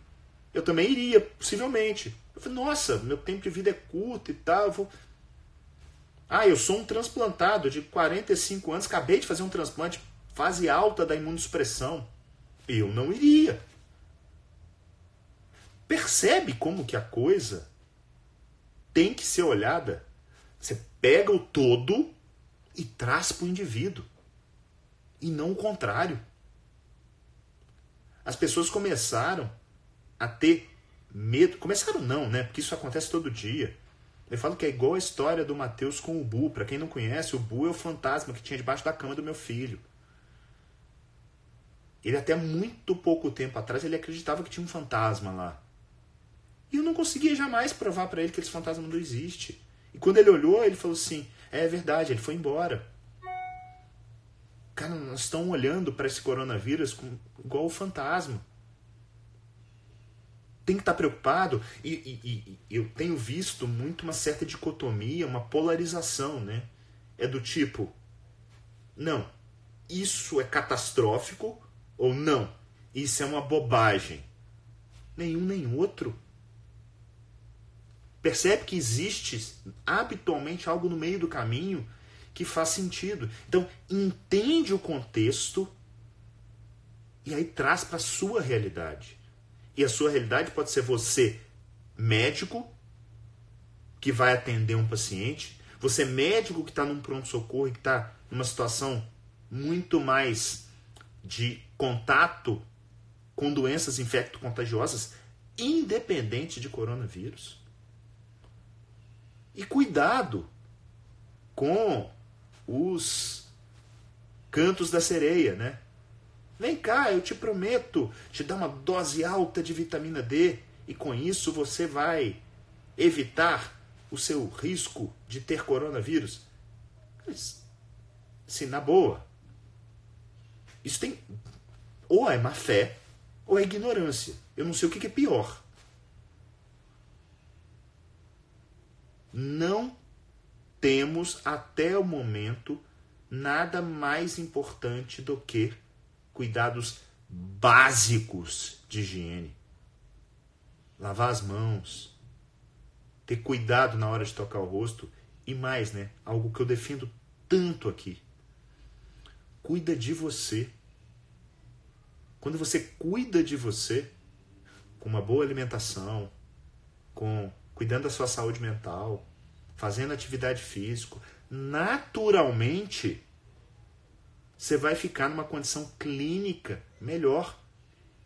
eu também iria, possivelmente. Falei, nossa, meu tempo de vida é curto e tal. Vou... Ah, eu sou um transplantado de 45 anos, acabei de fazer um transplante, fase alta da imunossupressão. Eu não iria. Percebe como que a coisa tem que ser olhada? Você pega o todo e traz para o indivíduo. E não o contrário. As pessoas começaram a ter medo. Começaram não, né? Porque isso acontece todo dia. Eu falo que é igual a história do Mateus com o Bu. Para quem não conhece, o Bu é o fantasma que tinha debaixo da cama do meu filho. Ele até muito pouco tempo atrás ele acreditava que tinha um fantasma lá. E eu não conseguia jamais provar para ele que esse fantasma não existe. E quando ele olhou, ele falou assim: é verdade, ele foi embora. Cara, nós estamos olhando para esse coronavírus igual o fantasma tem que estar preocupado e, e, e, eu tenho visto muito uma certa dicotomia, uma polarização, né? É do tipo, não, isso é catastrófico ou não, isso é uma bobagem. Nenhum nem outro. Percebe que existe habitualmente algo no meio do caminho que faz sentido. Então, entende o contexto e aí traz para a sua realidade. E a sua realidade pode ser você, médico, que vai atender um paciente, você, médico, que está num pronto-socorro e que está numa situação muito mais de contato com doenças infecto-contagiosas, independente de coronavírus. E cuidado com os cantos da sereia, né? Vem cá, eu te prometo te dar uma dose alta de vitamina D e com isso você vai evitar o seu risco de ter coronavírus. Assim, na boa, isso tem. Ou é má fé, ou é ignorância. Eu não sei o que é pior. Não temos até o momento nada mais importante do que cuidados básicos de higiene. Lavar as mãos, ter cuidado na hora de tocar o rosto e mais, né? Algo que eu defendo tanto aqui. Cuida de você. Quando você cuida de você, com uma boa alimentação, com cuidando da sua saúde mental, fazendo atividade física, naturalmente você vai ficar numa condição clínica melhor.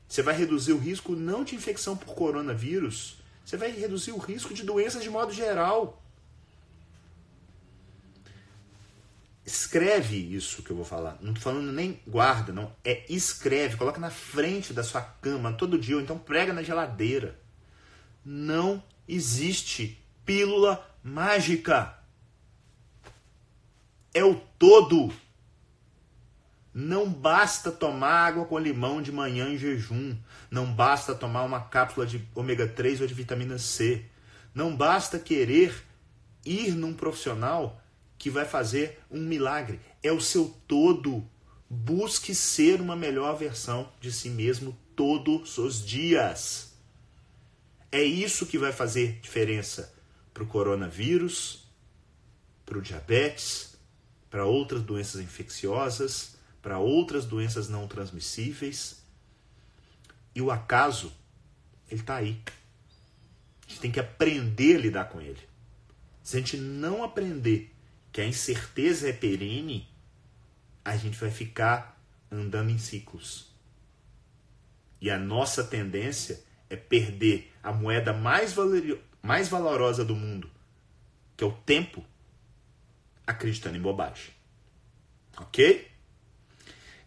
Você vai reduzir o risco não de infecção por coronavírus, você vai reduzir o risco de doenças de modo geral. Escreve isso que eu vou falar. Não estou falando nem guarda, não. É escreve, coloca na frente da sua cama todo dia, ou então prega na geladeira. Não existe pílula mágica. É o todo. Não basta tomar água com limão de manhã em jejum. Não basta tomar uma cápsula de ômega 3 ou de vitamina C. Não basta querer ir num profissional que vai fazer um milagre. É o seu todo. Busque ser uma melhor versão de si mesmo todos os dias. É isso que vai fazer diferença para o coronavírus, para o diabetes, para outras doenças infecciosas, para outras doenças não transmissíveis. E o acaso, ele está aí. A gente tem que aprender a lidar com ele. Se a gente não aprender que a incerteza é perene, a gente vai ficar andando em ciclos. E a nossa tendência é perder a moeda mais, mais valorosa do mundo, que é o tempo, acreditando em bobagem. Ok?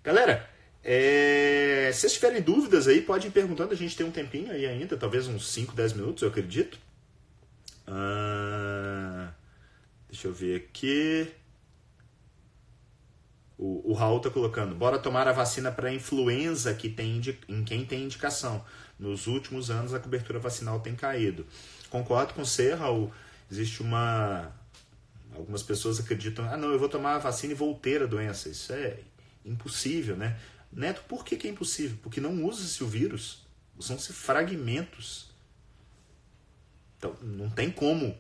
Galera, é... se vocês tiverem dúvidas aí, podem ir perguntando. A gente tem um tempinho aí ainda, talvez uns 5, 10 minutos, eu acredito. Ah... Deixa eu ver aqui. O, o Raul tá colocando, bora tomar a vacina para influenza que tem em quem tem indicação. Nos últimos anos a cobertura vacinal tem caído. Concordo com você, Raul. Existe uma. Algumas pessoas acreditam, ah não, eu vou tomar a vacina e vou ter a doença. Isso é impossível, né? Neto, por que, que é impossível? Porque não usa-se o vírus, usam-se fragmentos. Então, não tem como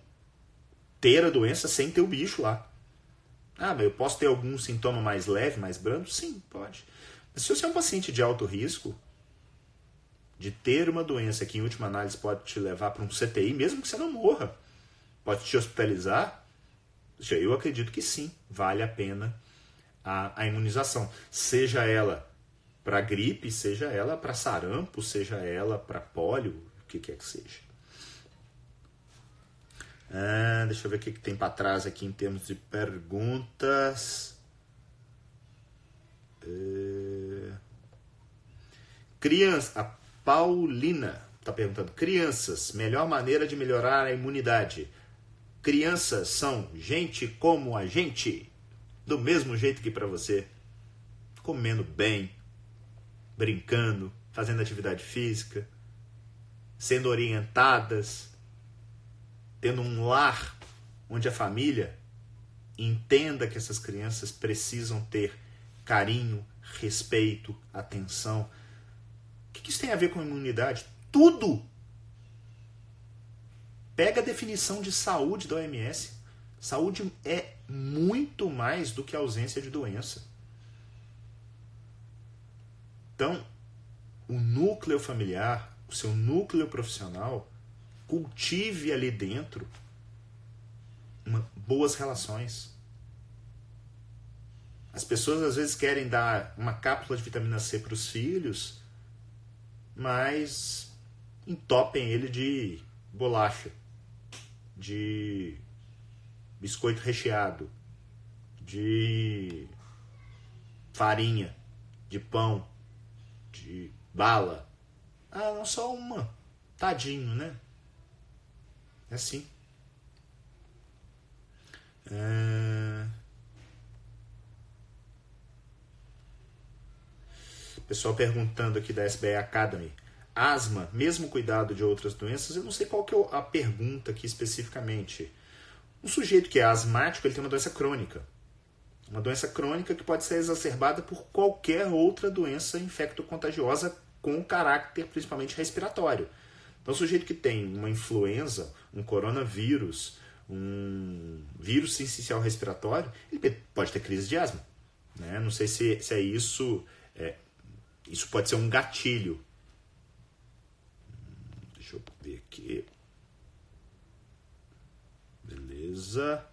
ter a doença sem ter o bicho lá. Ah, mas eu posso ter algum sintoma mais leve, mais brando? Sim, pode. Mas se você é um paciente de alto risco, de ter uma doença que em última análise pode te levar para um CTI, mesmo que você não morra, pode te hospitalizar, eu acredito que sim, vale a pena a, a imunização, seja ela para gripe, seja ela para sarampo, seja ela para pólio, o que quer que seja. Ah, deixa eu ver o que, que tem para trás aqui em termos de perguntas. É... Criança, a Paulina está perguntando: crianças, melhor maneira de melhorar a imunidade? Crianças são gente como a gente? Do mesmo jeito que para você, comendo bem, brincando, fazendo atividade física, sendo orientadas, tendo um lar onde a família entenda que essas crianças precisam ter carinho, respeito, atenção. O que isso tem a ver com imunidade? Tudo! Pega a definição de saúde da OMS. Saúde é muito mais do que ausência de doença. Então, o núcleo familiar, o seu núcleo profissional, cultive ali dentro uma, boas relações. As pessoas às vezes querem dar uma cápsula de vitamina C para os filhos, mas entopem ele de bolacha, de biscoito recheado, de farinha, de pão, de bala. Ah, não só uma. Tadinho, né? É assim. É... Pessoal perguntando aqui da SBE Academy. Asma, mesmo cuidado de outras doenças, eu não sei qual que é a pergunta aqui especificamente. Um sujeito que é asmático, ele tem uma doença crônica. Uma doença crônica que pode ser exacerbada por qualquer outra doença infecto-contagiosa com caráter principalmente respiratório. Então, o sujeito que tem uma influenza, um coronavírus, um vírus essencial respiratório, ele pode ter crise de asma. Né? Não sei se, se é isso. É, isso pode ser um gatilho. Deixa eu ver aqui. Beleza.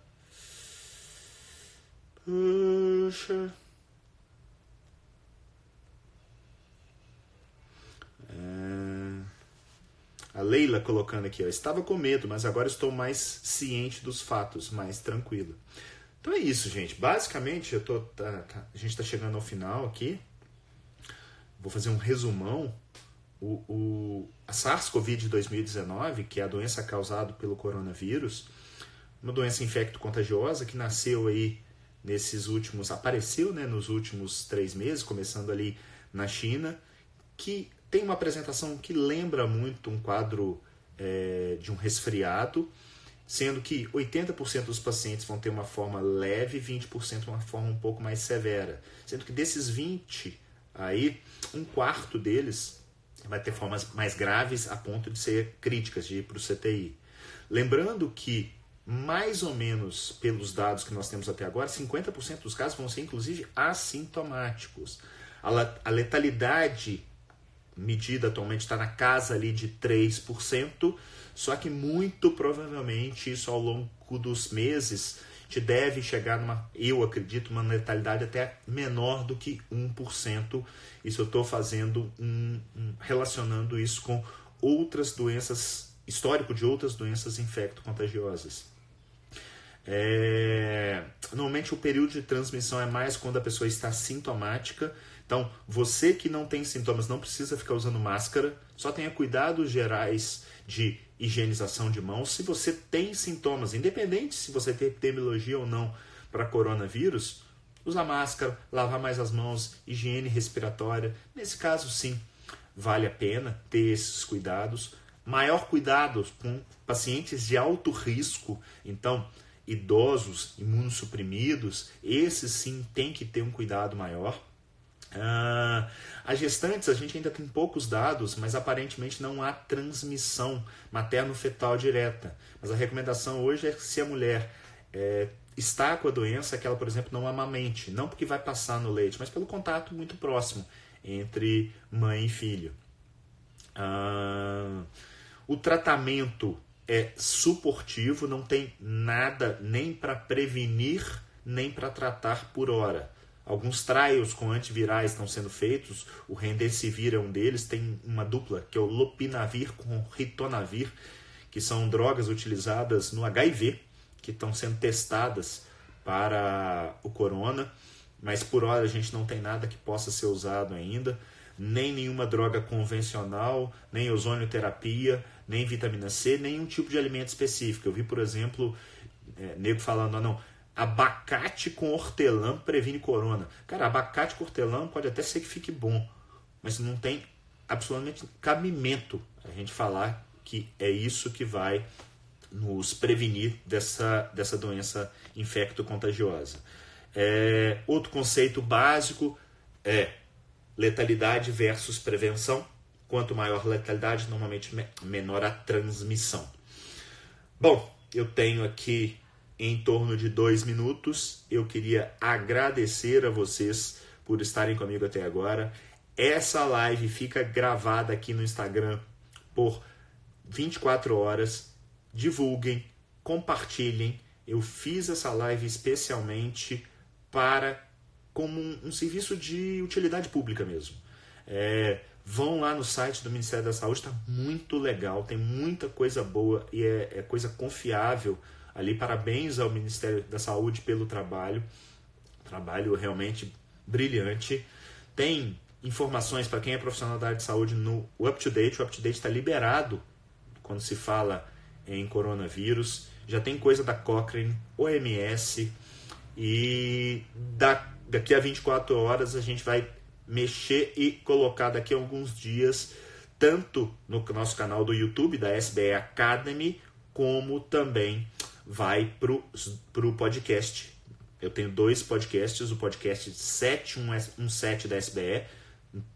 Puxa. É... A Leila colocando aqui, ó, estava com medo, mas agora estou mais ciente dos fatos, mais tranquila. Então é isso, gente. Basicamente, eu tô, tá, tá, a gente está chegando ao final aqui. Vou fazer um resumão. O, o, a SARS-CoV 2019, que é a doença causada pelo coronavírus, uma doença infecto-contagiosa que nasceu aí nesses últimos, apareceu né, nos últimos três meses, começando ali na China, que tem uma apresentação que lembra muito um quadro é, de um resfriado, sendo que 80% dos pacientes vão ter uma forma leve e 20% uma forma um pouco mais severa. Sendo que desses 20 aí, um quarto deles vai ter formas mais graves a ponto de ser críticas, de ir para o CTI. Lembrando que mais ou menos pelos dados que nós temos até agora, 50% dos casos vão ser inclusive assintomáticos. A letalidade medida atualmente está na casa ali de 3%, só que muito provavelmente isso ao longo dos meses te deve chegar numa, eu acredito, uma letalidade até menor do que 1%. Isso eu estou fazendo um, um, relacionando isso com outras doenças, histórico de outras doenças infecto-contagiosas. É, normalmente o período de transmissão é mais quando a pessoa está sintomática. Então, você que não tem sintomas não precisa ficar usando máscara, só tenha cuidados gerais de higienização de mãos. Se você tem sintomas, independente se você tem epidemiologia ou não para coronavírus, usar máscara, lavar mais as mãos, higiene respiratória. Nesse caso, sim, vale a pena ter esses cuidados. Maior cuidado com pacientes de alto risco. Então, idosos, imunossuprimidos, esses sim tem que ter um cuidado maior. Uh, as gestantes, a gente ainda tem poucos dados, mas aparentemente não há transmissão materno-fetal direta. Mas a recomendação hoje é que se a mulher é, está com a doença, que ela, por exemplo, não amamente. Não porque vai passar no leite, mas pelo contato muito próximo entre mãe e filho. Uh, o tratamento é suportivo, não tem nada nem para prevenir, nem para tratar por hora. Alguns trials com antivirais estão sendo feitos, o Remdesivir é um deles, tem uma dupla, que é o Lopinavir com Ritonavir, que são drogas utilizadas no HIV, que estão sendo testadas para o corona, mas por hora a gente não tem nada que possa ser usado ainda, nem nenhuma droga convencional, nem ozonioterapia, nem vitamina C, nenhum tipo de alimento específico. Eu vi, por exemplo, é, nego falando, ah, não, abacate com hortelã previne corona. Cara, abacate com hortelã pode até ser que fique bom, mas não tem absolutamente cabimento a gente falar que é isso que vai nos prevenir dessa, dessa doença infecto-contagiosa. É, outro conceito básico é letalidade versus prevenção. Quanto maior a letalidade, normalmente menor a transmissão. Bom, eu tenho aqui em torno de dois minutos. Eu queria agradecer a vocês por estarem comigo até agora. Essa live fica gravada aqui no Instagram por 24 horas. Divulguem, compartilhem. Eu fiz essa live especialmente para como um, um serviço de utilidade pública mesmo. É, vão lá no site do Ministério da Saúde, está muito legal, tem muita coisa boa e é, é, coisa confiável ali. Parabéns ao Ministério da Saúde pelo trabalho, trabalho realmente brilhante. Tem informações para quem é profissional da área de saúde no Up to Date. O Up to Date está liberado quando se fala em coronavírus. Já tem coisa da Cochrane, OMS e da, daqui a 24 horas a gente vai mexer e colocar daqui a alguns dias tanto no nosso canal do YouTube da SBE Academy como também vai para o podcast. Eu tenho dois podcasts, o podcast 717 da SBE,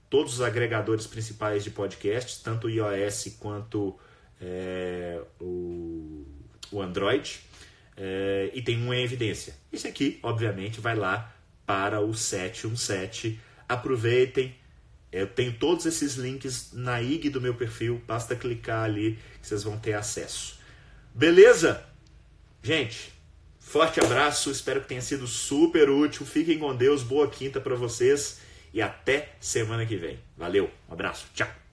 todos os agregadores principais de podcasts, tanto o iOS quanto é, o, o Android. É, e tem um em evidência. Esse aqui, obviamente, vai lá para o 717. Aproveitem. Eu tenho todos esses links na IG do meu perfil. Basta clicar ali que vocês vão ter acesso. Beleza? Gente, forte abraço. Espero que tenha sido super útil. Fiquem com Deus. Boa quinta para vocês. E até semana que vem. Valeu. Um abraço. Tchau.